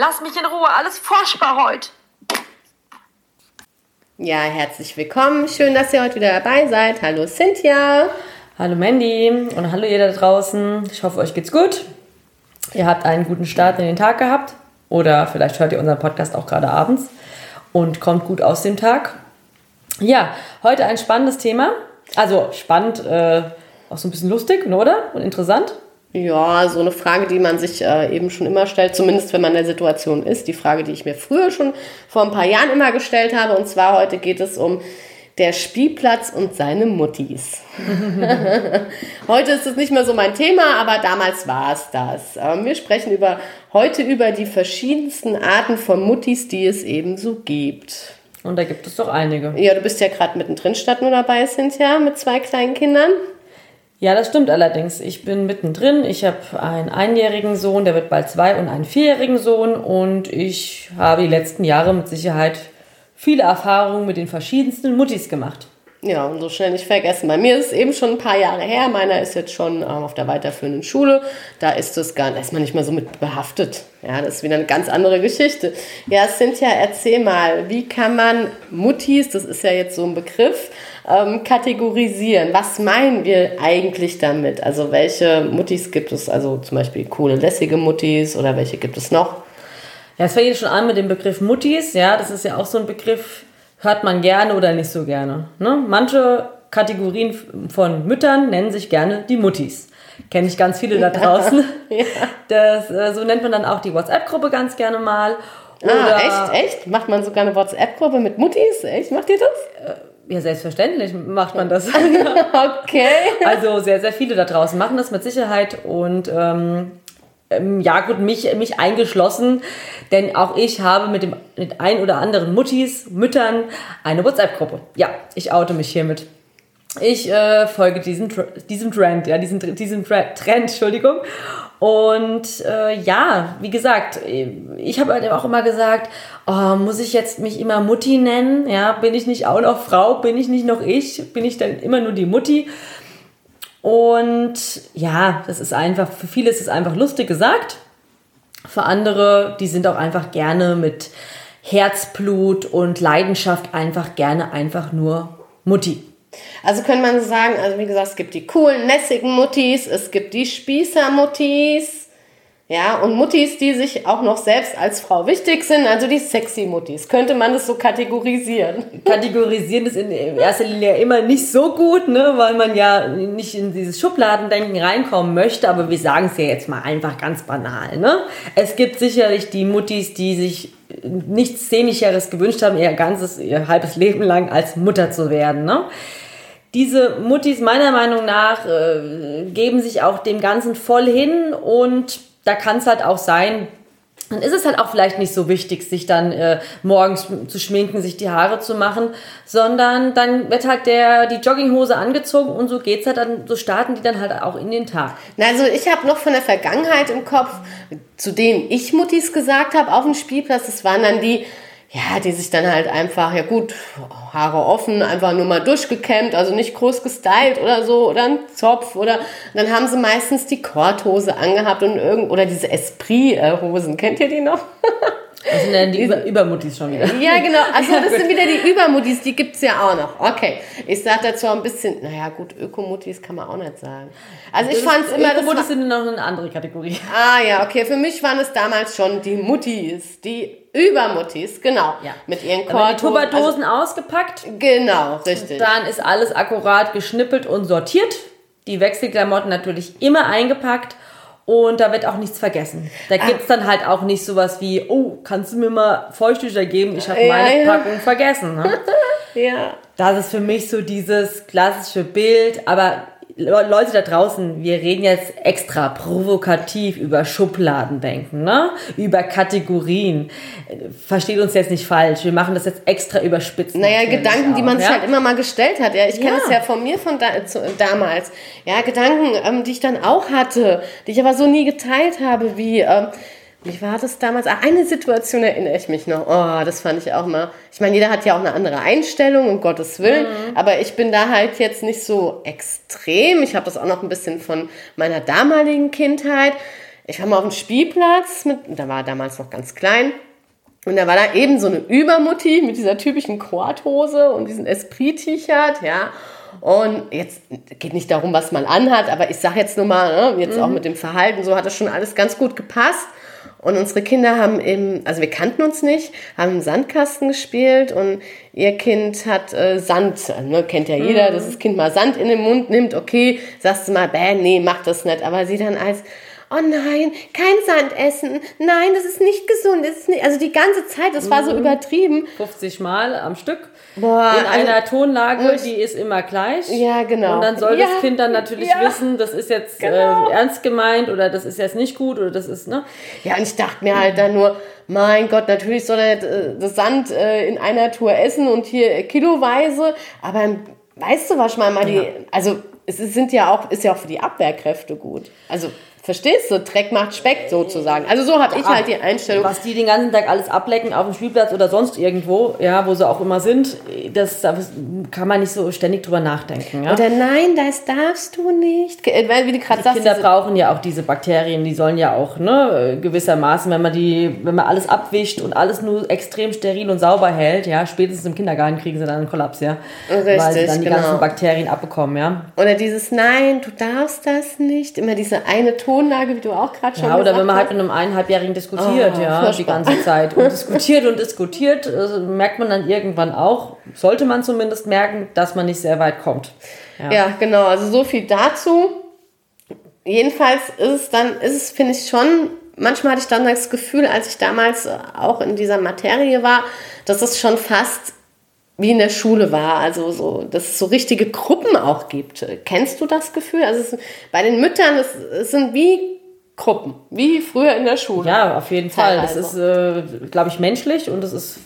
Lass mich in Ruhe, alles furchtbar heute. Ja, herzlich willkommen. Schön, dass ihr heute wieder dabei seid. Hallo Cynthia. Hallo Mandy und hallo ihr da draußen. Ich hoffe, euch geht's gut. Ihr habt einen guten Start in den Tag gehabt oder vielleicht hört ihr unseren Podcast auch gerade abends und kommt gut aus dem Tag. Ja, heute ein spannendes Thema. Also spannend, äh, auch so ein bisschen lustig, oder? Und interessant. Ja, so eine Frage, die man sich äh, eben schon immer stellt, zumindest wenn man in der Situation ist. Die Frage, die ich mir früher schon vor ein paar Jahren immer gestellt habe. Und zwar heute geht es um der Spielplatz und seine Muttis. heute ist es nicht mehr so mein Thema, aber damals war es das. Ähm, wir sprechen über, heute über die verschiedensten Arten von Muttis, die es eben so gibt. Und da gibt es doch einige. Ja, du bist ja gerade mittendrin statt nur dabei, Cynthia, mit zwei kleinen Kindern. Ja, das stimmt allerdings. Ich bin mittendrin. Ich habe einen einjährigen Sohn, der wird bald zwei, und einen vierjährigen Sohn. Und ich habe die letzten Jahre mit Sicherheit viele Erfahrungen mit den verschiedensten Muttis gemacht. Ja, und so schnell nicht vergessen. Bei mir ist es eben schon ein paar Jahre her. Meiner ist jetzt schon ähm, auf der weiterführenden Schule. Da ist es gar, ist man nicht mehr so mit behaftet. Ja, das ist wieder eine ganz andere Geschichte. Ja, Cynthia, erzähl mal, wie kann man Muttis, das ist ja jetzt so ein Begriff, ähm, kategorisieren? Was meinen wir eigentlich damit? Also welche Muttis gibt es? Also zum Beispiel coole, lässige Muttis oder welche gibt es noch? Ja, es fängt schon an mit dem Begriff Muttis. Ja, das ist ja auch so ein Begriff, hört man gerne oder nicht so gerne. Ne? Manche Kategorien von Müttern nennen sich gerne die Muttis. Kenne ich ganz viele da draußen. ja. das, äh, so nennt man dann auch die WhatsApp-Gruppe ganz gerne mal. Ah, oder ah, echt? Echt? Macht man sogar eine WhatsApp-Gruppe mit Muttis? Echt? Macht ihr das? Ja, selbstverständlich macht man das. okay. Also sehr, sehr viele da draußen machen das mit Sicherheit und ähm, ähm, ja gut, mich, mich eingeschlossen, denn auch ich habe mit dem mit ein oder anderen Muttis, Müttern eine WhatsApp-Gruppe. Ja, ich oute mich hiermit. Ich äh, folge diesem, diesem Trend, ja, diesem, diesem Trend, Entschuldigung. Und äh, ja, wie gesagt, ich habe halt auch immer gesagt, oh, muss ich jetzt mich immer Mutti nennen? Ja, bin ich nicht auch noch Frau? Bin ich nicht noch ich? Bin ich dann immer nur die Mutti? Und ja, das ist einfach, für viele ist es einfach lustig gesagt. Für andere, die sind auch einfach gerne mit Herzblut und Leidenschaft einfach gerne einfach nur Mutti. Also könnte man sagen, also wie gesagt, es gibt die coolen, lässigen Muttis, es gibt die Spießer-Muttis, ja, und Muttis, die sich auch noch selbst als Frau wichtig sind, also die sexy Muttis. Könnte man das so kategorisieren? Kategorisieren ist in erster Linie immer nicht so gut, ne, weil man ja nicht in dieses Schubladendenken reinkommen möchte, aber wir sagen es ja jetzt mal einfach ganz banal, ne? Es gibt sicherlich die Muttis, die sich nichts Szenischeres gewünscht haben, ihr ganzes, ihr halbes Leben lang als Mutter zu werden, ne? Diese Muttis meiner Meinung nach äh, geben sich auch dem Ganzen voll hin und da kann es halt auch sein, dann ist es halt auch vielleicht nicht so wichtig, sich dann äh, morgens zu schminken, sich die Haare zu machen, sondern dann wird halt der, die Jogginghose angezogen und so geht's halt dann, so starten die dann halt auch in den Tag. Also ich habe noch von der Vergangenheit im Kopf, zu denen ich Muttis gesagt habe auf dem Spielplatz, das waren dann die, ja, die sich dann halt einfach, ja gut, Haare offen, einfach nur mal durchgekämmt, also nicht groß gestylt oder so, oder ein Zopf, oder dann haben sie meistens die Korthose angehabt und irgend, oder diese Esprit-Hosen, kennt ihr die noch? Das sind dann die Über Übermuttis schon wieder. Ja, genau. Also das sind wieder die Übermuttis, die gibt es ja auch noch. Okay. Ich sage dazu ein bisschen, naja gut, Ökomuttis kann man auch nicht sagen. Also ich fand es immer... Ökomuttis sind noch eine andere Kategorie. Ah ja, okay. Für mich waren es damals schon die Muttis, die Übermuttis, genau. Ja. Mit ihren Korthosen. Die Tupperdosen also, ausgepackt. Genau, richtig. Dann ist alles akkurat geschnippelt und sortiert. Die Wechselklamotten natürlich immer eingepackt und da wird auch nichts vergessen. Da ah. gibt es dann halt auch nicht sowas wie, oh, kannst du mir mal Feuchttücher geben? Ich habe meine ja. Packung vergessen. Ne? ja. Das ist für mich so dieses klassische Bild. Aber Leute da draußen, wir reden jetzt extra provokativ über Schubladendenken, ne? über Kategorien. Versteht uns jetzt nicht falsch. Wir machen das jetzt extra überspitzt. Naja, Gedanken, auch, die man ja? sich halt immer mal gestellt hat. Ja, ich kenne es ja. ja von mir von da, zu, damals. Ja, Gedanken, ähm, die ich dann auch hatte, die ich aber so nie geteilt habe, wie ähm, wie war das damals? Ach, eine Situation erinnere ich mich noch. Oh, das fand ich auch mal. Ich meine, jeder hat ja auch eine andere Einstellung, um Gottes Willen. Mhm. Aber ich bin da halt jetzt nicht so extrem. Ich habe das auch noch ein bisschen von meiner damaligen Kindheit. ich war mal auf dem Spielplatz, mit, da war damals noch ganz klein. Und da war da eben so eine Übermutti mit dieser typischen Korthose und diesem Esprit-T-Shirt, ja. Und jetzt geht nicht darum, was man anhat, aber ich sage jetzt nur mal, ne, jetzt auch mit dem Verhalten, so hat das schon alles ganz gut gepasst. Und unsere Kinder haben im, also wir kannten uns nicht, haben im Sandkasten gespielt und ihr Kind hat äh, Sand, ne, kennt ja jeder, dass das Kind mal Sand in den Mund nimmt, okay, sagst du mal, bäh, nee, mach das nicht. Aber sie dann als, oh nein, kein Sand essen, nein, das ist nicht gesund, das ist nicht, also die ganze Zeit, das war so übertrieben. 50 Mal am Stück. Boah, in also- einer Tonlage, die ist immer gleich. Ja, genau. Und dann soll Ja, das Kind dann natürlich ja. wissen, das ist jetzt Genau. äh, ernst gemeint oder das ist jetzt nicht gut oder das ist, ne? Ja, und ich dachte mir halt dann nur, mein Gott, natürlich soll er äh, das Sand äh, in einer Tour essen und hier äh, kiloweise, aber weißt du was, ich meine mal, die, also es sind ja auch, ist ja auch für die Abwehrkräfte gut. Also, verstehst du, Dreck macht Speck sozusagen. Also so habe ich halt die Einstellung. Was die den ganzen Tag alles ablecken auf dem Spielplatz oder sonst irgendwo, ja, wo sie auch immer sind, das, da kann man nicht so ständig drüber nachdenken. Ja? Oder nein, das darfst du nicht. Ge- Weil, wie du gerade sagst, Kinder brauchen ja auch diese Bakterien, die sollen ja auch, ne, gewissermaßen, wenn man die, wenn man alles abwischt und alles nur extrem steril und sauber hält, ja, spätestens im Kindergarten kriegen sie dann einen Kollaps, ja. weil sie Richtig, dann die genau. ganzen Bakterien abbekommen, ja. oder dieses Nein, du darfst das nicht. Immer diese eine Tonlage, wie du auch gerade schon Ja, oder gesagt wenn man hast. halt mit einem eineinhalbjährigen diskutiert, Oh, ja, die ganze Zeit. Und diskutiert und diskutiert, äh, merkt man dann irgendwann auch, sollte man zumindest merken, dass man nicht sehr weit kommt. Ja. Ja, genau. Also so viel dazu. Jedenfalls ist es dann, ist es, finde ich schon, manchmal hatte ich dann das Gefühl, als ich damals auch in dieser Materie war, dass es schon fast wie in der Schule war. Also so, dass es so richtige Gruppen auch gibt. Kennst du das Gefühl? Also es, bei den Müttern, es, es sind wie Gruppen, wie früher in der Schule. Ja, auf jeden Fall. Das ist, Teilweise. äh, glaube ich, menschlich und es ist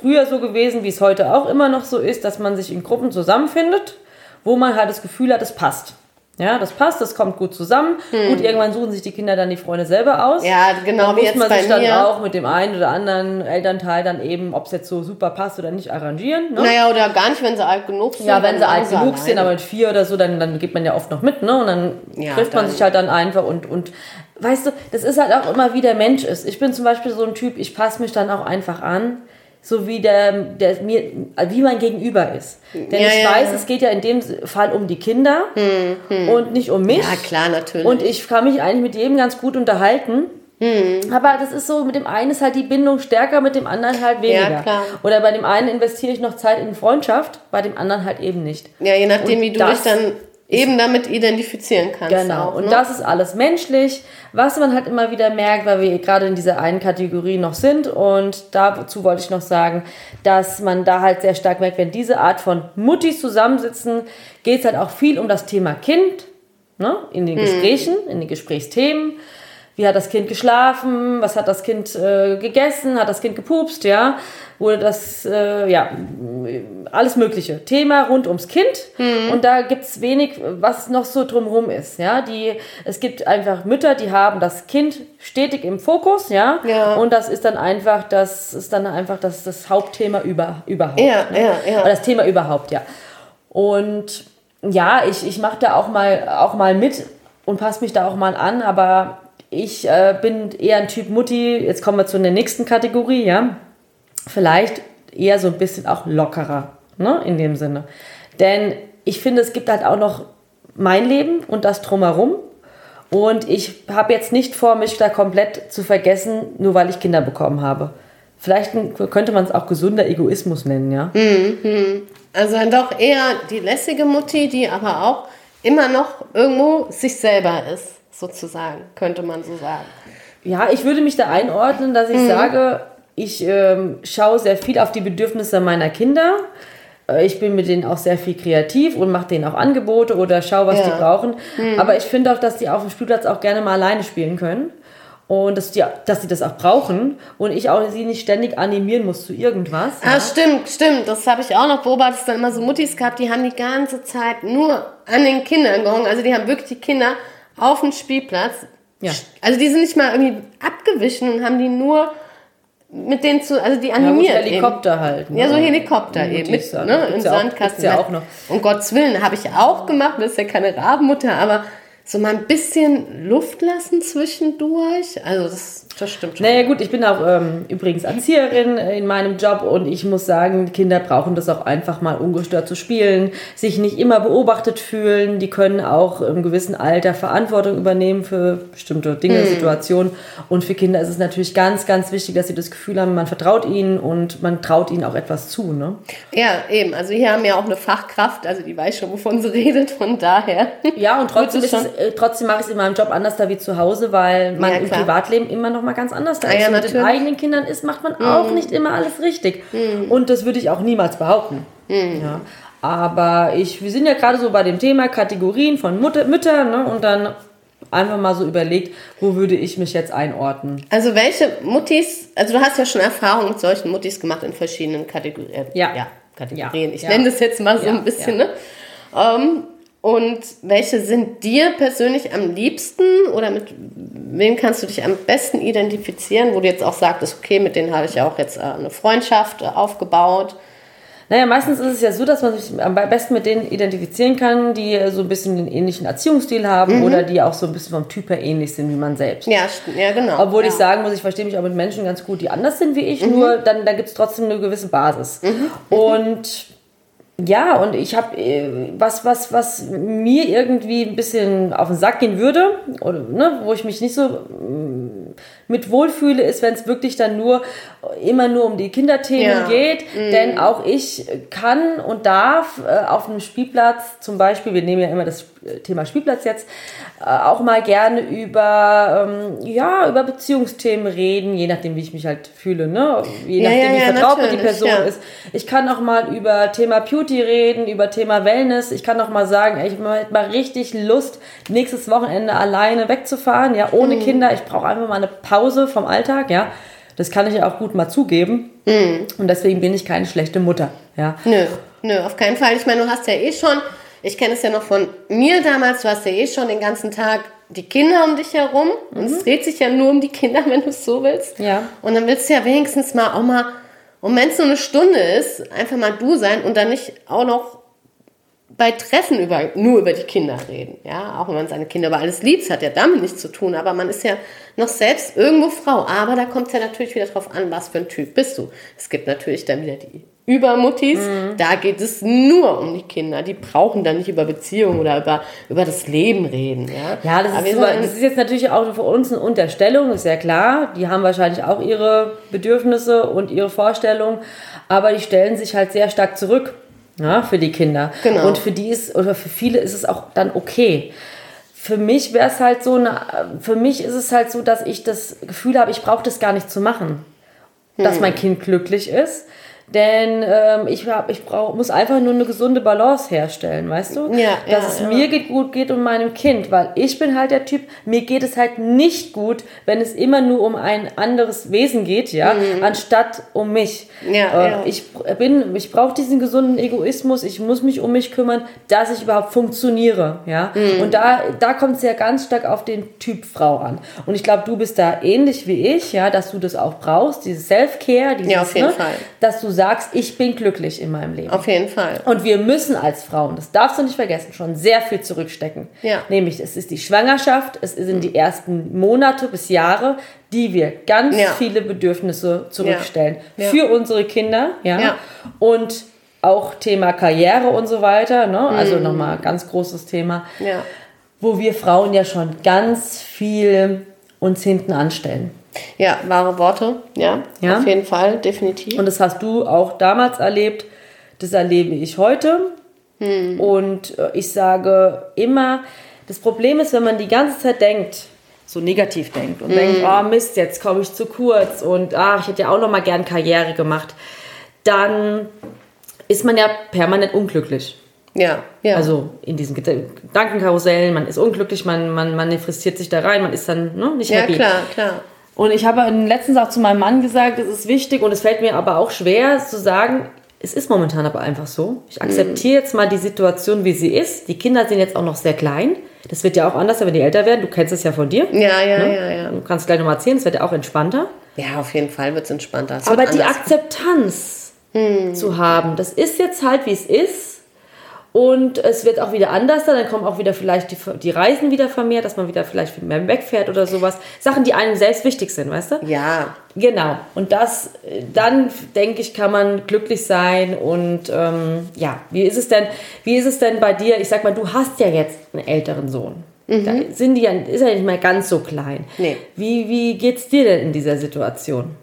früher so gewesen, wie es heute auch immer noch so ist, dass man sich in Gruppen zusammenfindet, wo man halt das Gefühl hat, es passt. Ja, das passt, das kommt gut zusammen. Gut, irgendwann suchen sich die Kinder dann die Freunde selber aus. Hm. Ja, genau dann wie muss man sich dann mir. auch mit dem einen oder anderen Elternteil dann eben, ob es jetzt so super passt oder nicht, arrangieren. Ne? Naja, oder gar nicht, wenn sie alt genug sind. Ja, wenn sie alt genug alleine. sind, aber mit vier oder so, dann, dann geht man ja oft noch mit, ne? Und dann Ja, trifft man dann- sich halt dann einfach und, und weißt du, das ist halt auch immer wie der Mensch ist. Ich bin zum Beispiel so ein Typ, ich passe mich dann auch einfach an, so wie der, der mir, wie mein Gegenüber ist. Denn Ja, ich ja, weiß, ja. es geht ja in dem Fall um die Kinder und nicht um mich. Ja, klar, natürlich. Und ich kann mich eigentlich mit jedem ganz gut unterhalten. Aber das ist so, mit dem einen ist halt die Bindung stärker, mit dem anderen halt weniger. klar. Oder bei dem einen investiere ich noch Zeit in Freundschaft, bei dem anderen halt eben nicht. Ja, je nachdem, Und wie du das dich dann eben damit identifizieren kannst. Genau, Auch, und ne? das ist alles menschlich, was man halt immer wieder merkt, weil wir gerade in dieser einen Kategorie noch sind. Und dazu wollte ich noch sagen, dass man da halt sehr stark merkt, wenn diese Art von Muttis zusammensitzen, geht es halt auch viel um das Thema Kind, ne? in Hm. den Gesprächen, in den Gesprächsthemen. Wie hat das Kind geschlafen? Was hat das Kind äh, gegessen? Hat das Kind gepupst? Ja, wurde das, äh, ja, alles Mögliche. Thema rund ums Kind. Hm. Und da gibt's wenig, was noch so drumherum ist. Ja, die, es gibt einfach Mütter, die haben das Kind stetig im Fokus. Ja, Ja. und das ist dann einfach, das ist dann einfach das, das Hauptthema über, überhaupt. Ja, ne? ja, ja. Oder das Thema überhaupt, ja. Und ja, ich, ich mache da auch mal, auch mal mit und passe mich da auch mal an, aber ich äh, bin eher ein Typ Mutti. Jetzt kommen wir zu der nächsten Kategorie, ja. Vielleicht eher so ein bisschen auch lockerer, ne, in dem Sinne. Denn ich finde, es gibt halt auch noch mein Leben und das drumherum. Und ich habe jetzt nicht vor, mich da komplett zu vergessen, nur weil ich Kinder bekommen habe. Vielleicht könnte man es auch gesunder Egoismus nennen, ja. Also dann doch eher die lässige Mutti, die aber auch immer noch irgendwo sich selber ist, sozusagen, könnte man so sagen. Ja, ich würde mich da einordnen, dass ich sage, ich ähm, schaue sehr viel auf die Bedürfnisse meiner Kinder. Äh, Ich bin mit denen auch sehr viel kreativ und mache denen auch Angebote oder schaue, was Ja. die brauchen. Aber ich finde auch, dass die auf dem Spielplatz auch gerne mal alleine spielen können. Und dass die, dass die das auch brauchen und ich auch sie nicht ständig animieren muss zu irgendwas. Ah, stimmt, stimmt. Das habe ich auch noch beobachtet. Es dann immer so Muttis gehabt, die haben die ganze Zeit nur an den Kindern gehangen. Also die haben wirklich die Kinder auf dem Spielplatz. Ja. Also die sind nicht mal irgendwie abgewichen und haben die nur mit denen zu, also die Ja, gut, animiert. Helikopter halt. ne? Ja, so Helikopter Die eben. Mutis, Mit, ja, ne, Im ja auch- Sandkasten. gibt's ja auch noch. Um Gottes Willen, habe ich auch gemacht. Das ist ja keine Rabenmutter, aber so mal ein bisschen Luft lassen zwischendurch. Also das, das stimmt schon. Naja gut, ich bin auch ähm, übrigens Erzieherin in meinem Job und ich muss sagen, Kinder brauchen das auch einfach mal ungestört zu spielen, sich nicht immer beobachtet fühlen. Die können auch im gewissen Alter Verantwortung übernehmen für bestimmte Dinge, Situationen. Und für Kinder ist es natürlich ganz, ganz wichtig, dass sie das Gefühl haben, man vertraut ihnen und man traut ihnen auch etwas zu. Ne? Ja, eben. Also hier haben wir auch eine Fachkraft, also die weiß schon, wovon sie redet, von daher. Ja, und trotzdem, ist es, äh, trotzdem mache ich es in meinem Job anders da wie zu Hause, weil man Ja, im. Privatleben immer noch mal ganz anders da Ah, ist. ja, und mit den. Mhm. eigenen Kindern ist, macht man auch nicht immer alles richtig. Und das würde ich auch niemals behaupten. Mhm. Ja. Aber ich, wir sind ja gerade so bei dem Thema Kategorien von Mutter, Müttern ne? und dann einfach mal so überlegt, wo würde ich mich jetzt einordnen. Also welche Muttis, also du hast ja schon Erfahrung mit solchen Muttis gemacht in verschiedenen Kategorien. Ja. Kategorien. Ja, Ich ja. nenne das jetzt mal so Ja, ein bisschen, ja. ne? Ähm, und welche sind dir persönlich am liebsten oder mit wem kannst du dich am besten identifizieren, wo du jetzt auch sagtest, okay, mit denen habe ich ja auch jetzt äh, eine Freundschaft äh, aufgebaut. Naja, meistens ist es ja so, dass man sich am besten mit denen identifizieren kann, die so ein bisschen den ähnlichen Erziehungsstil haben oder die auch so ein bisschen vom Typ her ähnlich sind wie man selbst. Ja, ja genau. Obwohl ja. ich sagen muss, ich verstehe mich auch mit Menschen ganz gut, die anders sind wie ich, nur dann, dann gibt es trotzdem eine gewisse Basis. Und ja, und ich habe was, was, was mir irgendwie ein bisschen auf den Sack gehen würde, oder, ne, wo ich mich nicht so mm, mit wohlfühle, ist, wenn es wirklich dann nur immer nur um die Kinderthemen Ja. geht. Denn auch ich kann und darf äh, auf einem Spielplatz zum Beispiel, wir nehmen ja immer das Thema Spielplatz jetzt, äh, auch mal gerne über, ähm, ja, über Beziehungsthemen reden, je nachdem, wie ich mich halt fühle, ne? Je nachdem, ja, wie ja, vertraut mir die Person ist. Ich kann auch mal über Thema Beauty reden, über Thema Wellness. Ich kann auch mal sagen, ich habe mal richtig Lust, nächstes Wochenende alleine wegzufahren, ja, ohne Mhm. Kinder. Ich brauche einfach mal eine Pause vom Alltag, ja. Das kann ich ja auch gut mal zugeben. Mhm. Und deswegen bin ich keine schlechte Mutter, ja. Nö, nö, auf keinen Fall. Ich meine, du hast ja eh schon, ich kenne es ja noch von mir damals, du hast ja eh schon den ganzen Tag die Kinder um dich herum und es dreht sich ja nur um die Kinder, wenn du es so willst. Ja. Und dann willst du ja wenigstens mal auch mal, und wenn es nur eine Stunde ist, einfach mal du sein und dann nicht auch noch bei Treffen über, nur über die Kinder reden. Ja, auch wenn man seine Kinder über alles liebt, hat ja damit nichts zu tun, aber man ist ja noch selbst irgendwo Frau. Aber da kommt es ja natürlich wieder drauf an, was für ein Typ bist du. Es gibt natürlich dann wieder die Übermuttis, da geht es nur um die Kinder. Die brauchen dann nicht über Beziehungen oder über, über das Leben reden. Ja, Ja, das ist, das ist jetzt natürlich auch für uns eine Unterstellung, ist ja klar. Die haben wahrscheinlich auch ihre Bedürfnisse und ihre Vorstellungen, aber die stellen sich halt sehr stark zurück ja, für die Kinder. Genau. Und für die ist, oder für viele ist es auch dann okay. Für mich wäre es halt so, eine, für mich ist es halt so, dass ich das Gefühl habe, ich brauche das gar nicht zu machen, dass Hm. mein Kind glücklich ist. Denn ähm, ich, hab, ich brauch, muss einfach nur eine gesunde Balance herstellen, weißt du? Ja, Dass ja, es ja. mir geht, gut geht und meinem Kind, weil ich bin halt der Typ, mir geht es halt nicht gut, wenn es immer nur um ein anderes Wesen geht, ja, anstatt um mich. Mhm. Ja, äh, ja. Ich bin, ich brauche diesen gesunden Egoismus, ich muss mich um mich kümmern, dass ich überhaupt funktioniere, ja. Mhm. Und da, da kommt es ja ganz stark auf den Typ Frau an. Und ich glaube, du bist da ähnlich wie ich, ja, dass du das auch brauchst, dieses Self-Care, dieses, Ja, auf jeden ne, Fall. dass du sagst, ich bin glücklich in meinem Leben. Auf jeden Fall. Und wir müssen als Frauen, das darfst du nicht vergessen, schon sehr viel zurückstecken. Ja. Nämlich, es ist die Schwangerschaft, es sind die ersten Monate bis Jahre, die wir ganz Ja. viele Bedürfnisse zurückstellen. Ja. Für unsere Kinder, ja. Und auch Thema Karriere und so weiter, ne? Also nochmal ganz großes Thema, wo wir Frauen ja schon ganz viel uns hinten anstellen. Ja, wahre Worte. Ja, Ja. auf jeden Fall, definitiv. Und das hast du auch damals erlebt, das erlebe ich heute. Und äh, ich sage immer, das Problem ist, wenn man die ganze Zeit denkt, so negativ denkt und denkt, oh Mist, jetzt komme ich zu kurz und ach, ich hätte ja auch noch mal gern Karriere gemacht, dann ist man ja permanent unglücklich. ja, ja. Also in diesen Gedankenkarussellen, man ist unglücklich, man, man manifestiert sich da rein, man ist dann ne, nicht ja, happy. klar, klar. Und ich habe letztens auch zu meinem Mann gesagt, es ist wichtig und es fällt mir aber auch schwer zu sagen, es ist momentan aber einfach so. Ich akzeptiere jetzt mal die Situation, wie sie ist. Die Kinder sind jetzt auch noch sehr klein. Das wird ja auch anders, wenn die älter werden. Du kennst es ja von dir. Ja, ja, Ne? ja, ja. Du kannst gleich nochmal erzählen, es wird ja auch entspannter. Ja, auf jeden Fall wird es entspannter. Es Aber wird die. Akzeptanz zu haben, das ist jetzt halt, wie es ist. Und es wird auch wieder anders, dann kommen auch wieder vielleicht die, die Reisen wieder vermehrt, dass man wieder vielleicht mehr wegfährt oder sowas. Sachen, die einem selbst wichtig sind, weißt du? Ja. Genau. Und das, dann denke ich, kann man glücklich sein. Und ähm, ja, wie ist es denn, wie ist es denn bei dir? Ich sag mal, du hast ja jetzt einen älteren Sohn. Mhm. Da sind die ja, ist ja nicht mehr ganz so klein. Nee. Wie, wie geht's dir denn in dieser Situation?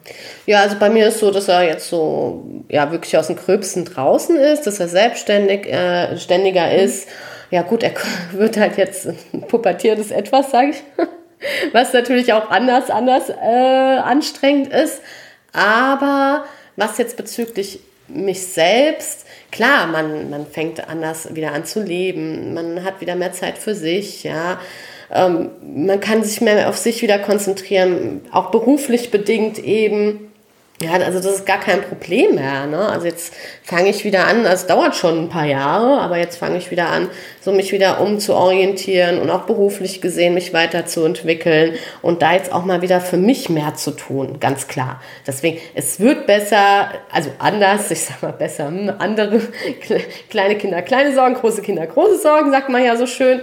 Ja, also bei mir ist so, dass er jetzt so, ja, wirklich aus dem Gröbsten draußen ist, dass er selbstständig, äh, ständiger mhm. ist. Ja, gut, er wird halt jetzt ein pubertiertes Etwas, sage ich. Was natürlich auch anders, anders äh, anstrengend ist. Aber was jetzt bezüglich mich selbst, klar, man, man fängt anders wieder an zu leben, man hat wieder mehr Zeit für sich, ja. Ähm, man kann sich mehr auf sich wieder konzentrieren, auch beruflich bedingt eben. Ja, also das ist gar kein Problem mehr. Ne? Also jetzt fange ich wieder an, also es dauert schon ein paar Jahre, aber jetzt fange ich wieder an, so mich wieder umzuorientieren und auch beruflich gesehen mich weiterzuentwickeln und da jetzt auch mal wieder für mich mehr zu tun, ganz klar. Deswegen, es wird besser, also anders, ich sag mal besser, hm, andere kleine Kinder, kleine Sorgen, große Kinder, große Sorgen, sagt man ja so schön.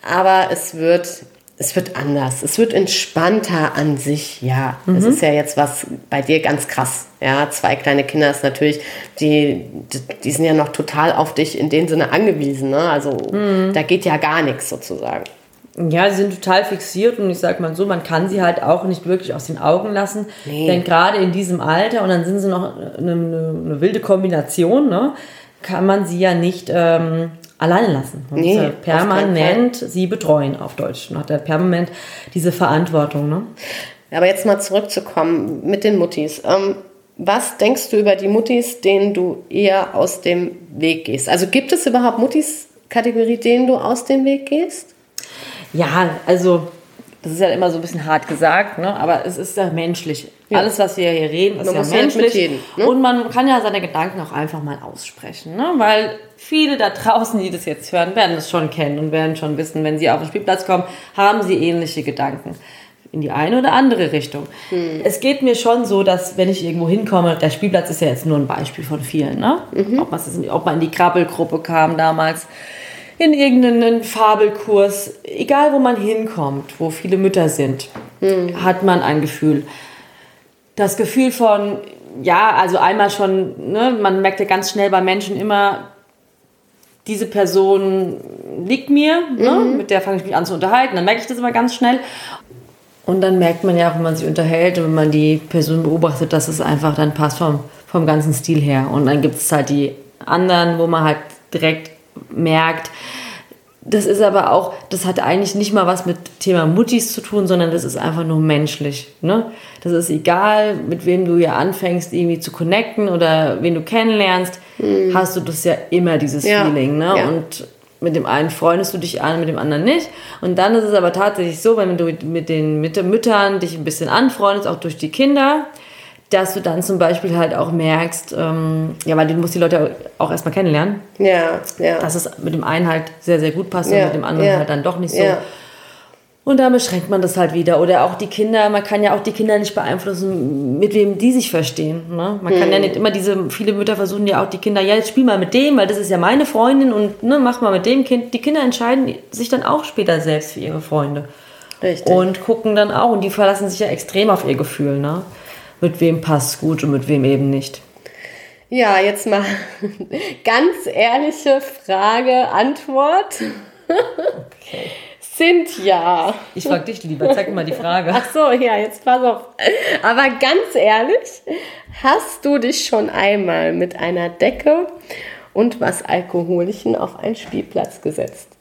Aber es wird es wird anders, es wird entspannter an sich, ja. Mhm. Das ist ja jetzt was bei dir ganz krass. Ja, zwei kleine Kinder ist natürlich, die, die sind ja noch total auf dich in dem Sinne angewiesen. Ne? Also mhm. da geht ja gar nichts sozusagen. Ja, sie sind total fixiert und ich sag mal so, man kann sie halt auch nicht wirklich aus den Augen lassen. Nee. Denn gerade in diesem Alter, und dann sind sie noch eine, eine, wilde Kombination, ne, kann man sie ja nicht ähm, alleine lassen. Man nee, muss permanent sie betreuen auf Deutsch. Man hat ja permanent diese Verantwortung. Ne? Aber jetzt mal zurückzukommen mit den Muttis. Ähm, was denkst du über die Muttis, denen du eher aus dem Weg gehst? Also gibt es überhaupt Muttis-Kategorie, denen du aus dem Weg gehst? Ja, also das ist ja immer so ein bisschen hart gesagt, ne? aber es ist ja menschlich. Ja. Alles, was wir hier reden, ist man ja menschlich. Jedem, ne? Und man kann ja seine Gedanken auch einfach mal aussprechen. Ne? Weil viele da draußen, die das jetzt hören, werden es schon kennen und werden schon wissen, wenn sie auf den Spielplatz kommen, haben sie ähnliche Gedanken. In die eine oder andere Richtung. Hm. Es geht mir schon so, dass wenn ich irgendwo hinkomme, der Spielplatz ist ja jetzt nur ein Beispiel von vielen, ne? Mhm. Ob, ob man in die Krabbelgruppe kam damals, in irgendeinen Fabelkurs, egal wo man hinkommt, wo viele Mütter sind, hm. hat man ein Gefühl. Das Gefühl von, ja, also einmal schon, ne, man merkt ja ganz schnell bei Menschen immer, diese Person liegt mir, ne, mhm. mit der fange ich mich an zu unterhalten, dann merke ich das immer ganz schnell. Und dann merkt man ja auch, wenn man sich unterhält und wenn man die Person beobachtet, dass es einfach dann passt vom, vom ganzen Stil her. Und dann gibt es halt die anderen, wo man halt direkt merkt, das ist aber auch, das hat eigentlich nicht mal was mit Thema Muttis zu tun, sondern das ist einfach nur menschlich. Ne? Das ist egal, mit wem du ja anfängst, irgendwie zu connecten oder wen du kennenlernst, mhm. hast du das ja immer, dieses ja. Feeling. Ne? Ja. Und mit dem einen freundest du dich an, mit dem anderen nicht. Und dann ist es aber tatsächlich so, wenn du mit den Müttern dich ein bisschen anfreundest, auch durch die Kinder, dass du dann zum Beispiel halt auch merkst, ähm, ja, weil du musst die Leute auch erstmal kennenlernen. Ja, ja. Dass es mit dem einen halt sehr, sehr gut passt ja, und mit dem anderen ja. halt dann doch nicht so. Ja. Und da beschränkt man das halt wieder. Oder auch die Kinder, man kann ja auch die Kinder nicht beeinflussen, mit wem die sich verstehen. Ne? Man hm. kann ja hm. nicht immer diese, viele Mütter versuchen ja auch die Kinder, ja, jetzt spiel mal mit dem, weil das ist ja meine Freundin und ne, mach mal mit dem Kind. Die Kinder entscheiden sich dann auch später selbst für ihre Freunde. Richtig. Und gucken dann auch, und die verlassen sich ja extrem auf ihr Gefühl. Ne? Mit wem passt gut und mit wem eben nicht. Ja, jetzt mal ganz ehrliche Frage, Antwort. Okay. Sind ja. Ich frage dich lieber, zeig mir mal die Frage. Ach so, ja, jetzt pass auf. Aber ganz ehrlich, hast du dich schon einmal mit einer Decke und was Alkoholischen auf einen Spielplatz gesetzt?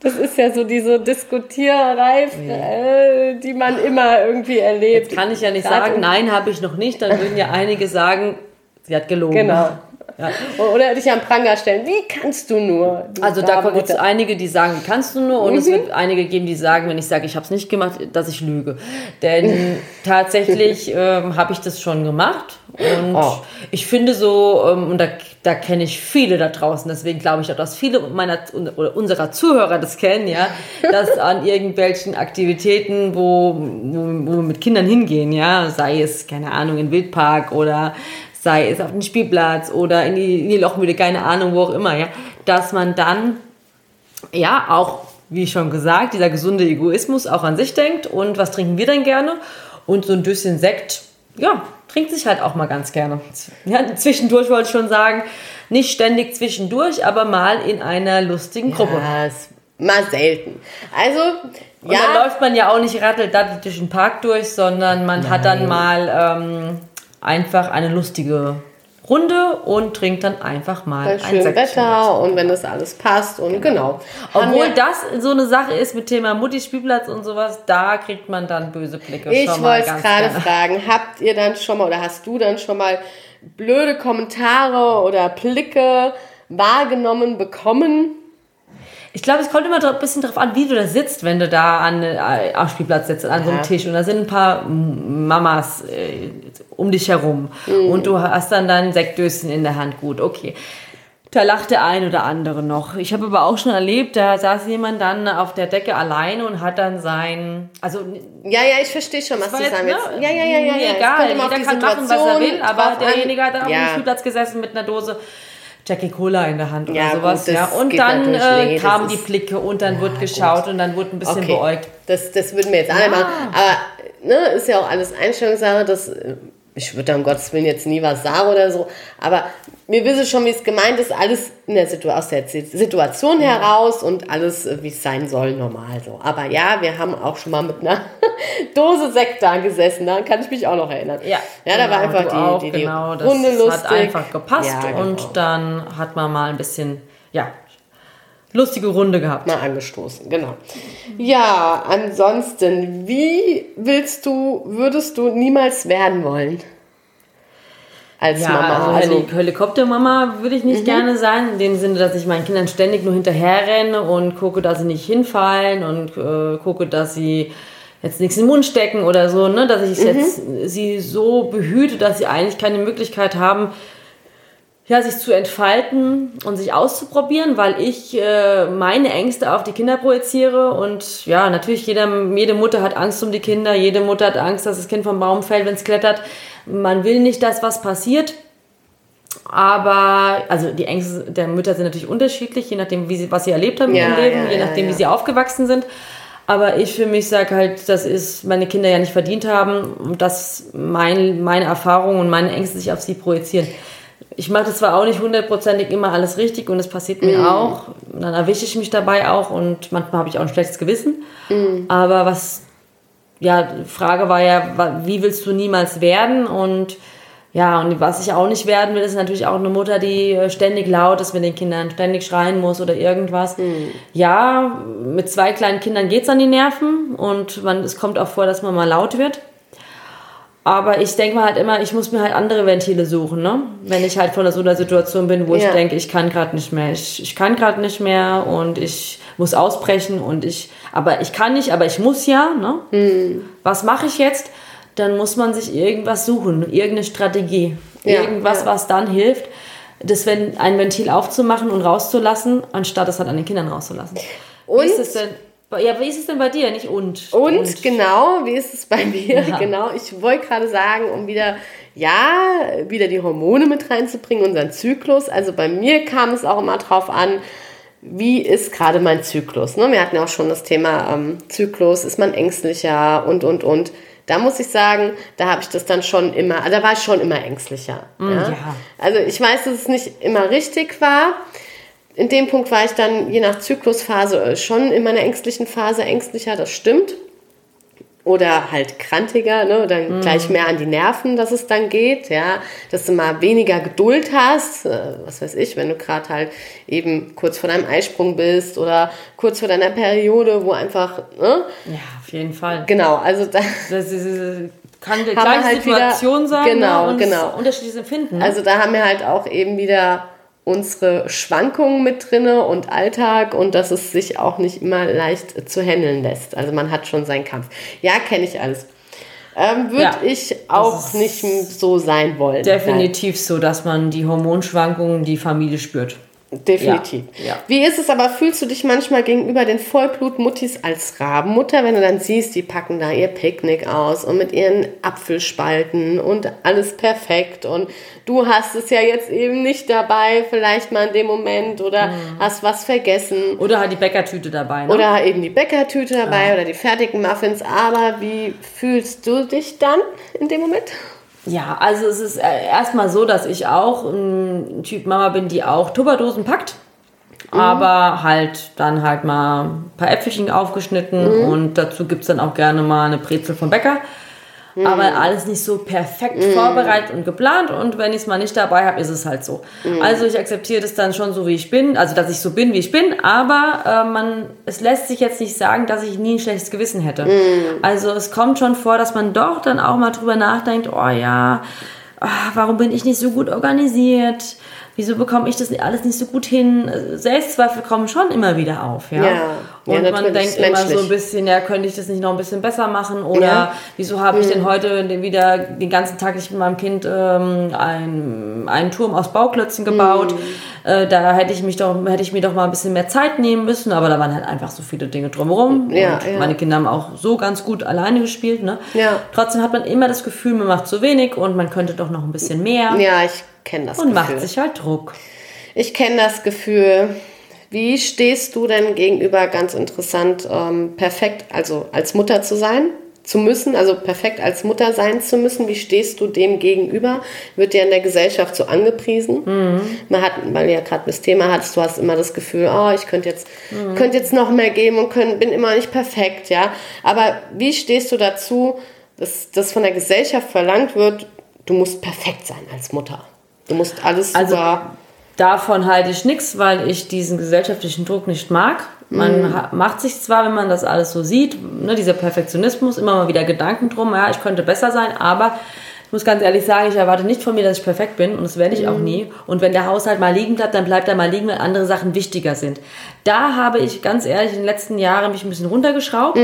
Das ist ja so diese Diskutiererei, ja. die man immer irgendwie erlebt. Jetzt kann ich ja nicht sagen, nein, habe ich noch nicht. Dann würden ja einige sagen, sie hat gelogen. Genau. Ja. Oder dich am Pranger stellen. Wie kannst du nur? Also da gibt es einige, die sagen, wie kannst du nur? Und mhm. es wird einige geben, die sagen, wenn ich sage, ich habe es nicht gemacht, dass ich lüge. Denn tatsächlich ähm, habe ich das schon gemacht. Und oh. ich finde so, ähm, und da, da kenne ich viele da draußen, deswegen glaube ich auch, dass viele meiner oder unserer Zuhörer das kennen, ja, dass an irgendwelchen Aktivitäten, wo, wo, wo wir mit Kindern hingehen, ja, sei es, keine Ahnung, in Wildpark oder sei es auf den Spielplatz oder in die, in die Lochmühle, keine Ahnung, wo auch immer, ja, dass man dann ja auch, wie schon gesagt, dieser gesunde Egoismus auch an sich denkt und was trinken wir denn gerne? Und so ein Döschen Sekt, ja, trinkt sich halt auch mal ganz gerne. Ja, zwischendurch wollte ich schon sagen, nicht ständig zwischendurch, aber mal in einer lustigen Gruppe. Ist mal selten. Also, Und ja. dann läuft man ja auch nicht ratteldattelt durch den Park durch, sondern man hat dann mal ähm, einfach eine lustige Runde und trinkt dann einfach mal bei ein Säckchen. Wetter und wenn das alles passt und genau. Haben Obwohl das so eine Sache ist mit Thema Mutti-Spielplatz und sowas, da kriegt man dann böse Blicke. Ich wollte es gerade fragen, habt ihr dann schon mal oder hast du dann schon mal blöde Kommentare oder Blicke wahrgenommen bekommen? Ich glaube, es kommt immer ein bisschen darauf an, wie du da sitzt, wenn du da an, äh, am Spielplatz sitzt, an so einem Ja. Tisch. Und da sind ein paar Mamas äh, um dich herum. Mhm. Und du hast dann dein Sektdöschen in der Hand. Gut, okay. Da lacht der ein oder andere noch. Ich habe aber auch schon erlebt, da saß jemand dann auf der Decke alleine und hat dann sein, also Ja, ja, ich verstehe schon, was du jetzt, sagen ne, willst. Ja, ja, ja, ja. ja. Egal, auf jeder kann machen, was er Situation will, aber derjenige hat dann auf ja. dem Spielplatz gesessen mit einer Dose Jackie Cola in der Hand oder Ja, sowas. gut, ja. Und dann äh, kamen die Blicke und dann wurde geschaut und dann wurde ein bisschen Okay, beäugt. das, das würden wir jetzt alle machen. Aber ne, ist ja auch alles Einstellungssache. Das, äh, ich würde da um Gottes Willen jetzt nie was sagen oder so. Aber wir wissen schon, wie es gemeint ist. Alles in der Situ aus der Situation heraus und alles, äh, wie es sein soll, normal so. Aber ja, wir haben auch schon mal mit einer Dose Sekt da gesessen. Daran kann ich mich auch noch erinnern. Ja, ja da war genau, einfach du auch, die, die, die genau, das Runde lustig. hat einfach gepasst Ja, genau. und dann hat man mal ein bisschen, ja, lustige Runde gehabt. mal angestoßen, genau. Ja, ansonsten, wie willst du, würdest du niemals werden wollen? Als Ja, Mama. also, Also, Heli- Helikoptermama würde ich nicht gerne sein, in dem Sinne, dass ich meinen Kindern ständig nur hinterherrenne und gucke, dass sie nicht hinfallen und äh, gucke, dass sie jetzt nichts in den Mund stecken oder so, ne? dass ich jetzt sie so behüte, dass sie eigentlich keine Möglichkeit haben, ja, sich zu entfalten und sich auszuprobieren, weil ich äh, meine Ängste auf die Kinder projiziere und ja, natürlich jeder, jede Mutter hat Angst um die Kinder, jede Mutter hat Angst, dass das Kind vom Baum fällt, wenn es klettert. Man will nicht, dass was passiert, aber also die Ängste der Mütter sind natürlich unterschiedlich, je nachdem, wie sie, was sie erlebt haben Ja, im Leben, ja, je nachdem, ja. wie sie aufgewachsen sind. Aber ich für mich sage halt, das ist, meine Kinder ja nicht verdient haben und dass mein, meine Erfahrungen und meine Ängste sich auf sie projizieren. Ich mache das zwar auch nicht hundertprozentig immer alles richtig und es passiert mir auch. Und dann erwische ich mich dabei auch und manchmal habe ich auch ein schlechtes Gewissen. Mhm. Aber was, ja, die Frage war ja, wie willst du niemals werden? Und ja, und was ich auch nicht werden will, ist natürlich auch eine Mutter, die äh, ständig laut ist mit den Kindern, ständig schreien muss oder irgendwas. Ja, mit zwei kleinen Kindern geht's an die Nerven und man, es kommt auch vor, dass man mal laut wird. Aber ich denke mal halt immer, ich muss mir halt andere Ventile suchen, ne? Wenn ich halt vor so einer Situation bin, wo ich Ja. denke, ich kann gerade nicht mehr, ich, ich kann gerade nicht mehr und ich muss ausbrechen und ich, aber ich kann nicht, aber ich muss ja, ne? Hm. Was mache ich jetzt? Dann muss man sich irgendwas suchen, irgendeine Strategie, Ja, irgendwas, ja. was dann hilft, das wenn ein Ventil aufzumachen und rauszulassen, anstatt es halt an den Kindern rauszulassen. Und? Wie ist es denn? Ja, wie ist es denn bei dir? Nicht und. und, genau, wie ist es bei mir? Ja. Genau, ich wollte gerade sagen, um wieder, ja, wieder die Hormone mit reinzubringen, unseren Zyklus. Also bei mir kam es auch immer drauf an, wie ist gerade mein Zyklus. Ne? Wir hatten ja auch schon das Thema ähm, Zyklus, ist man ängstlicher und, und, und. Da muss ich sagen, da habe ich das dann schon immer, da war ich schon immer ängstlicher. ja? ja. Also ich weiß, dass es nicht immer richtig war. In dem Punkt war ich dann je nach Zyklusphase schon in meiner ängstlichen Phase ängstlicher, das stimmt. Oder halt krantiger, ne? dann gleich mehr an die Nerven, dass es dann geht, ja, dass du mal weniger Geduld hast, äh, was weiß ich, wenn du gerade halt eben kurz vor deinem Eisprung bist oder kurz vor deiner Periode, wo einfach, ne? Ja, auf jeden Fall. genau, also da, Das ist, kann die gleiche halt Situation wieder- sein genau, ne? und genau. unterschiedliches Empfinden. Ne? Also da haben wir halt auch eben wieder unsere Schwankungen mit drinne und Alltag und dass es sich auch nicht immer leicht zu handeln lässt. Also man hat schon seinen Kampf. Ja, kenne ich alles. Ähm, Würde Ja, ich auch nicht so sein wollen. Definitiv so, dass man die Hormonschwankungen die Familie spürt. Definitiv. Ja, ja. Wie ist es aber, fühlst du dich manchmal gegenüber den Vollblutmuttis als Rabenmutter, wenn du dann siehst, die packen da ihr Picknick aus und mit ihren Apfelspalten und alles perfekt und du hast es ja jetzt eben nicht dabei, vielleicht mal in dem Moment oder Mhm. hast was vergessen Oder halt die Bäckertüte dabei. Ne? oder eben die Bäckertüte dabei oder die fertigen Muffins, aber wie fühlst du dich dann in dem Moment? Ja, also es ist äh, erstmal so, dass ich auch ein Typ Mama bin, die auch Tupperdosen packt. Aber halt dann halt mal ein paar Äpfelchen aufgeschnitten und dazu gibt es dann auch gerne mal eine Brezel vom Bäcker. Aber alles nicht so perfekt vorbereitet und geplant und wenn ich es mal nicht dabei habe, ist es halt so. Also ich akzeptiere das dann schon so, wie ich bin, also dass ich so bin, wie ich bin, aber äh, man, es lässt sich jetzt nicht sagen, dass ich nie ein schlechtes Gewissen hätte. Also es kommt schon vor, dass man doch dann auch mal drüber nachdenkt, oh ja, ah, warum bin ich nicht so gut organisiert? Wieso bekomme ich das alles nicht so gut hin? Selbstzweifel kommen schon immer wieder auf, ja. Ja. Ja, Und man denkt immer so ein bisschen, ja, könnte ich das nicht noch ein bisschen besser machen? Oder Ja. Mhm. wieso habe ich denn heute den- wieder den ganzen Tag nicht mit meinem Kind ähm, einen, einen Turm aus Bauklötzen gebaut? Mhm. Äh, da hätte ich mich doch, hätte ich mir doch mal ein bisschen mehr Zeit nehmen müssen, aber da waren halt einfach so viele Dinge drumherum. Ja, und ja. meine Kinder haben auch so ganz gut alleine gespielt, ne? Ja. Trotzdem hat man immer das Gefühl, man macht zu wenig und man könnte doch noch ein bisschen mehr. Ja, ich kenne das Und Gefühl. macht sich halt Druck. Ich kenne das Gefühl. Wie stehst du denn gegenüber, ganz interessant, ähm, perfekt, also als Mutter zu sein, zu müssen, also perfekt als Mutter sein zu müssen? Wie stehst du dem gegenüber? Wird dir in der Gesellschaft so angepriesen? Man hat, weil du ja gerade das Thema hattest, du hast immer das Gefühl, oh, ich könnte jetzt, könnte jetzt noch mehr geben und können, bin immer nicht perfekt, ja. Aber wie stehst du dazu, dass, dass von der Gesellschaft verlangt wird, du musst perfekt sein als Mutter? Du musst alles Also- super Davon halte ich nichts, weil ich diesen gesellschaftlichen Druck nicht mag. Man ha- macht sich zwar, wenn man das alles so sieht, ne, dieser Perfektionismus, immer mal wieder Gedanken drum, ja, ich könnte besser sein, aber ich muss ganz ehrlich sagen, ich erwarte nicht von mir, dass ich perfekt bin und das werde ich auch nie. Und wenn der Haushalt mal liegen bleibt, dann bleibt er mal liegen, weil andere Sachen wichtiger sind. Da habe ich ganz ehrlich in den letzten Jahren mich ein bisschen runtergeschraubt,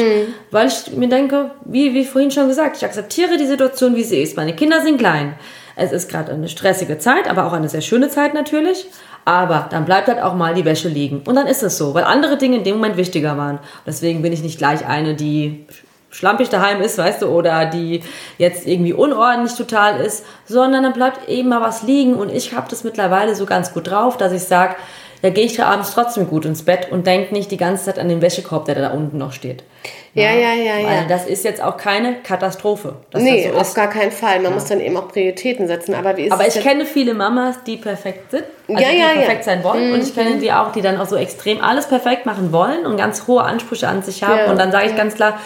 weil ich mir denke, wie, wie vorhin schon gesagt, ich akzeptiere die Situation, wie sie ist. Meine Kinder sind klein. Es ist gerade eine stressige Zeit, aber auch eine sehr schöne Zeit natürlich. Aber dann bleibt halt auch mal die Wäsche liegen. Und dann ist es so, weil andere Dinge in dem Moment wichtiger waren. Deswegen bin ich nicht gleich eine, die schlampig daheim ist, weißt du, oder die jetzt irgendwie unordentlich total ist, sondern dann bleibt eben mal was liegen. Und ich habe das mittlerweile so ganz gut drauf, dass ich sage, da gehe ich abends trotzdem gut ins Bett und denke nicht die ganze Zeit an den Wäschekorb, der da unten noch steht. Ja, ja, ja, ja. Weil das ist jetzt auch keine Katastrophe. Nee, das so auf ist. gar keinen Fall. Man muss dann eben auch Prioritäten setzen. Aber wie ist Aber ich kenne viele Mamas, die perfekt sind, also Ja, die ja, ja. perfekt sein wollen. Und ich kenne die auch, die dann auch so extrem alles perfekt machen wollen und ganz hohe Ansprüche an sich haben. Ja, Und dann sage ich ganz klar,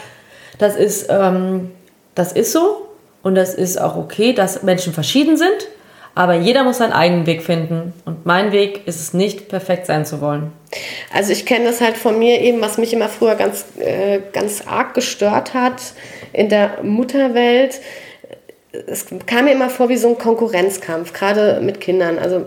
das ist, ähm, das ist so und das ist auch okay, dass Menschen verschieden sind. Aber jeder muss seinen eigenen Weg finden. Und mein Weg ist es nicht, perfekt sein zu wollen. Also ich kenne das halt von mir eben, was mich immer früher ganz, äh, ganz arg gestört hat in der Mutterwelt. Es kam mir immer vor wie so ein Konkurrenzkampf, gerade mit Kindern. Also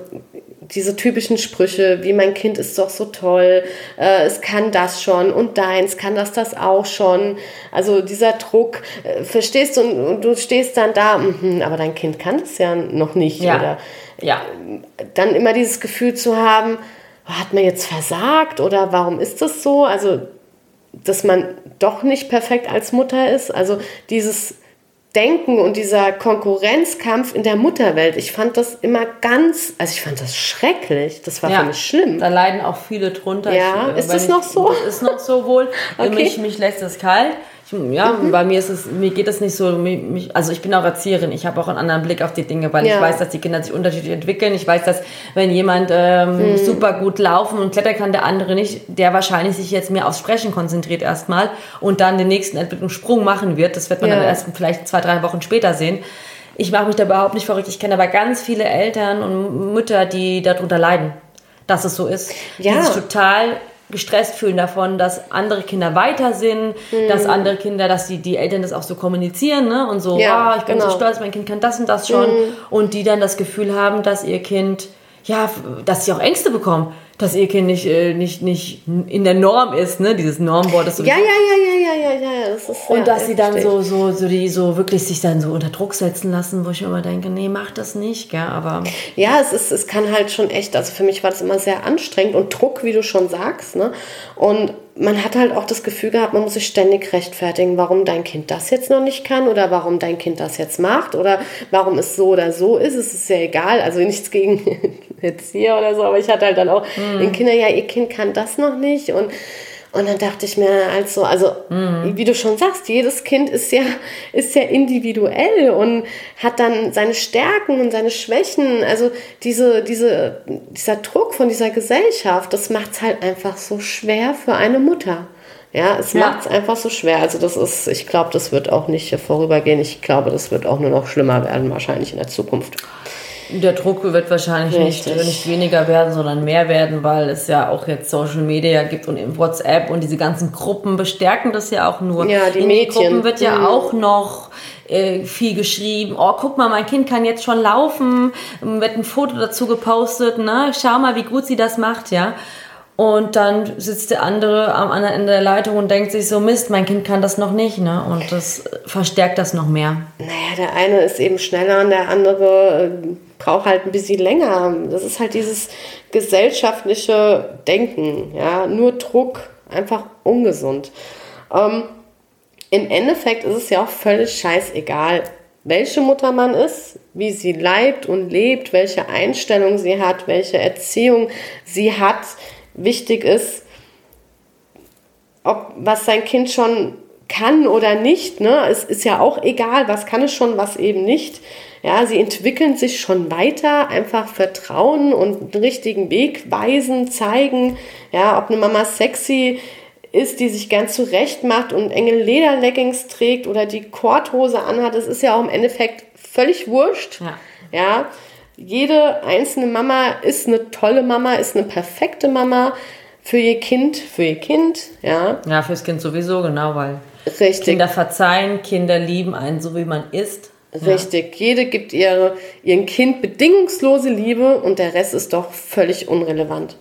diese typischen Sprüche, wie mein Kind ist doch so toll, äh, es kann das schon und deins kann das das auch schon. Also dieser Druck, äh, verstehst du, und, und du stehst dann da, mhm, aber dein Kind kann es ja noch nicht. Oder ja. dann immer dieses Gefühl zu haben, oh, hat man jetzt versagt oder warum ist das so? Also, dass man doch nicht perfekt als Mutter ist. Also dieses Denken und dieser Konkurrenzkampf in der Mutterwelt, ich fand das immer ganz, also ich fand das schrecklich. Das war Ja, für mich schlimm. Da leiden auch viele drunter. Ja, Ich, ist das ich, noch so? Das ist noch so wohl. Okay. Mich, mich lässt es kalt. Ich, ja, bei mir ist es, mir geht es nicht so, mich, also ich bin auch Erzieherin, ich habe auch einen anderen Blick auf die Dinge, weil Ja. ich weiß, dass die Kinder sich unterschiedlich entwickeln. Ich weiß, dass wenn jemand ähm, Mhm. super gut laufen und klettern kann, der andere nicht, der wahrscheinlich sich jetzt mehr aufs Sprechen konzentriert erstmal und dann den nächsten Entwicklungssprung machen wird. Das wird man Ja. dann erst vielleicht zwei, drei Wochen später sehen. Ich mache mich da überhaupt nicht verrückt. Ich kenne aber ganz viele Eltern und Mütter, die darunter leiden, dass es so ist. Ja. Die sich total gestresst fühlen davon, dass andere Kinder weiter sind, Mhm. dass andere Kinder, dass die, die Eltern das auch so kommunizieren ne? und so, Ja, ah, ich bin genau. so stolz, mein Kind kann das und das schon. Und die dann das Gefühl haben, dass ihr Kind, ja, dass sie auch Ängste bekommen. Dass ihr Kind nicht, äh, nicht, nicht in der Norm ist, ne? Dieses Normwort ist so. Ja, ja, ja, ja, ja, ja, ja. Das ist, Und ja, dass sie dann so, so, so, die so wirklich sich dann so unter Druck setzen lassen, wo ich immer denke, nee, mach das nicht, gell? Aber Ja, es, ist, es kann halt schon echt, also für mich war das immer sehr anstrengend und Druck, wie du schon sagst. Ne? Und man hat halt auch das Gefühl gehabt, man muss sich ständig rechtfertigen, warum dein Kind das jetzt noch nicht kann oder warum dein Kind das jetzt macht oder warum es so oder so ist. Es ist ja egal, also nichts gegen Erzieher oder so, aber ich hatte halt dann auch den Kindern, ja, ihr Kind kann das noch nicht und und dann dachte ich mir also, also wie du schon sagst, jedes Kind ist ja, ist ja individuell und hat dann seine Stärken und seine Schwächen. Also diese, diese, dieser Druck von dieser Gesellschaft, das macht es halt einfach so schwer für eine Mutter. Ja, es Ja. macht es einfach so schwer. Also das ist, ich glaube, das wird auch nicht vorübergehen. Ich glaube, das wird auch nur noch schlimmer werden, wahrscheinlich in der Zukunft. Der Druck wird wahrscheinlich nicht, Richtig. nicht weniger werden, sondern mehr werden, weil es ja auch jetzt Social Media gibt und im WhatsApp und diese ganzen Gruppen bestärken das ja auch nur. Ja, die In Mädchen. den Gruppen wird ja Mhm. auch noch äh, viel geschrieben. Oh, guck mal, mein Kind kann jetzt schon laufen. Wird ein Foto dazu gepostet. Ne? Schau mal, wie gut sie das macht, ja. Und dann sitzt der andere am anderen Ende der Leitung und denkt sich so, Mist, mein Kind kann das noch nicht. Ne? Und das verstärkt das noch mehr. Naja, der eine ist eben schneller und der andere äh, braucht halt ein bisschen länger. Das ist halt dieses gesellschaftliche Denken, ja, nur Druck, einfach ungesund. Ähm, Im Endeffekt ist es ja auch völlig scheißegal, welche Mutter man ist, wie sie leibt und lebt, welche Einstellung sie hat, welche Erziehung sie hat. Wichtig ist, ob was sein Kind schon kann oder nicht, ne, es ist ja auch egal, was kann es schon, was eben nicht. Ja, sie entwickeln sich schon weiter, einfach vertrauen und den richtigen Weg weisen, zeigen. Ja, ob eine Mama sexy ist, die sich gern zurecht macht und enge Lederleggings trägt oder die Korthose anhat, das ist ja auch im Endeffekt völlig wurscht. Ja. Ja, jede einzelne Mama ist eine tolle Mama, ist eine perfekte Mama für ihr Kind, für ihr Kind, ja, Ja, fürs Kind sowieso, genau, weil richtig. Kinder verzeihen, Kinder lieben einen so, wie man ist. Richtig. Jede gibt ihre, ihrem Kind bedingungslose Liebe und der Rest ist doch völlig unrelevant.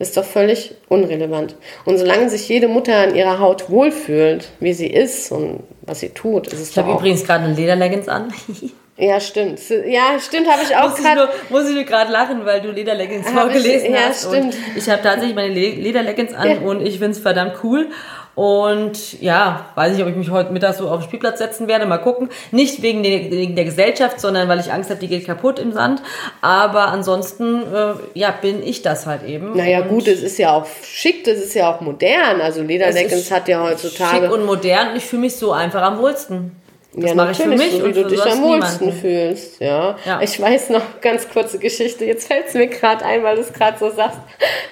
Ist doch völlig unrelevant. Und solange sich jede Mutter in ihrer Haut wohlfühlt, wie sie ist und was sie tut, ist es Ich habe übrigens gerade eine Lederleggings an. Ja, stimmt. Ja, stimmt, habe ich auch gerade. muss ich gerade lachen, weil du Lederleggings vorgelesen ich- ja, hast. stimmt. Und ich habe tatsächlich meine Le Lederleggings an Ja. und ich finde es verdammt cool. Und ja, weiß nicht, ob ich mich heute Mittag so auf den Spielplatz setzen werde. Mal gucken. Nicht wegen der, wegen der Gesellschaft, sondern weil ich Angst habe, die geht kaputt im Sand. Aber ansonsten, äh, ja, bin ich das halt eben. Naja, Und gut, es ist ja auch schick, das ist ja auch modern. Also Lederleggings hat ja heutzutage. Schick und modern. Ich fühle mich so einfach am wohlsten. Das ja, mache ich für natürlich, mich so wie du dich am wohlsten niemanden. fühlst. Ja. Ja. Ich weiß noch, ganz kurze Geschichte, jetzt fällt es mir gerade ein, weil du es gerade so sagst.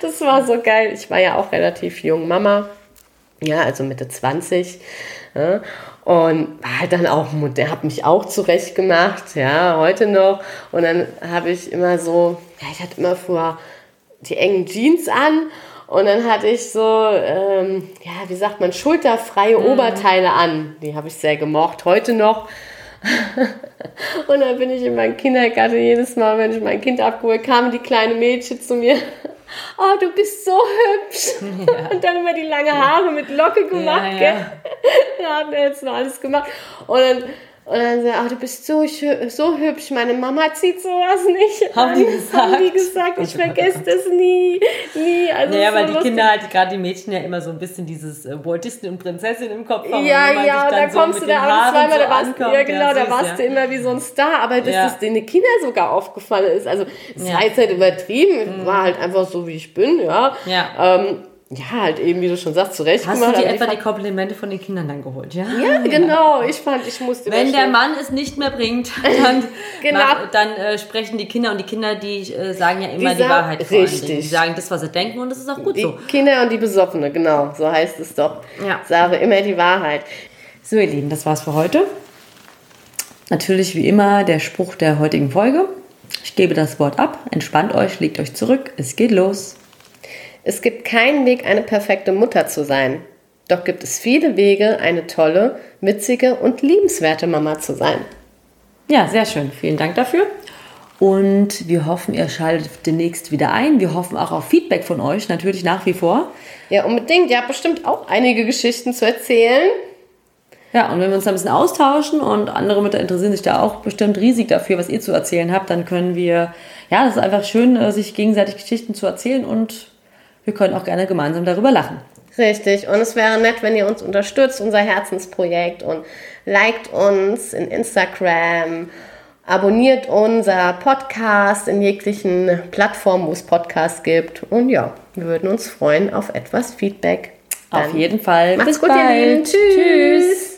Das war so geil. Ich war ja auch relativ jung Mama, ja, also Mitte 20. Ja, und war halt dann auch modern, habe mich auch zurecht gemacht, ja, heute noch. Und dann habe ich immer so, ja, ich hatte immer vor die engen Jeans an und dann hatte ich so, ähm, ja, wie sagt man, schulterfreie Oberteile an. Die habe ich sehr gemocht, heute noch. und dann bin ich in meinem Kindergarten jedes Mal, wenn ich mein Kind abgeholt, kamen die kleinen Mädchen zu mir. Oh, du bist so hübsch. Und dann immer die lange Haare mit Locke gemacht, Ja, gell? ja. Da hat er jetzt noch alles gemacht. Und dann, und dann sagt, ach, du bist so, so hübsch, meine Mama zieht sowas nicht. Haben an. die gesagt? Haben die gesagt, ich vergesse das nie, nie. Also Naja, so weil die lustig. Kinder halt, gerade die Mädchen ja immer so ein bisschen dieses äh, Walt Disney und Prinzessin im Kopf haben. Ja, und ja, sich da so kommst du da abends zweimal, so da warst, ankommt, ja genau, da süß, warst ja. du immer wie so ein Star, aber dass Ja. das den Kindern sogar aufgefallen ist, also es Ja. war jetzt nicht übertrieben, war halt einfach so, wie ich bin, ja. Ja. Ähm, ja, halt eben, wie du schon sagst, zurecht Hast gemacht. du dir etwa die Komplimente von den Kindern dann geholt, ja? Ja, genau. Ich fand, ich musste Wenn der Mann es nicht mehr bringt, dann, Genau. mach, dann äh, sprechen die Kinder und die Kinder, die äh, sagen ja immer Die die, Wahrheit vor richtig. Die sagen das, was sie denken und das ist auch gut die so. Kinder und die Besoffene, genau, so heißt es doch. Ja. Sage immer die Wahrheit. So, ihr Lieben, das war's für heute. Natürlich wie immer der Spruch der heutigen Folge. Ich gebe das Wort ab, entspannt euch, legt euch zurück, es geht los. Es gibt keinen Weg, eine perfekte Mutter zu sein. Doch gibt es viele Wege, eine tolle, witzige und liebenswerte Mama zu sein. Ja, sehr schön. Vielen Dank dafür. Und wir hoffen, ihr schaltet demnächst wieder ein. Wir hoffen auch auf Feedback von euch, natürlich nach wie vor. Ja, unbedingt. Ihr habt bestimmt auch einige Geschichten zu erzählen. Ja, und wenn wir uns da ein bisschen austauschen und andere Mütter interessieren sich da auch bestimmt riesig dafür, was ihr zu erzählen habt, dann können wir, ja, das ist einfach schön, äh, sich gegenseitig Geschichten zu erzählen und wir können auch gerne gemeinsam darüber lachen. Richtig. Und es wäre nett, wenn ihr uns unterstützt, unser Herzensprojekt und liked uns in Instagram, abonniert unser Podcast in jeglichen Plattformen, wo es Podcasts gibt. Und ja, wir würden uns freuen auf etwas Feedback. Dann Auf jeden Fall. Macht's Bis gut, bald. ihr Lieben. Tschüss. Tschüss.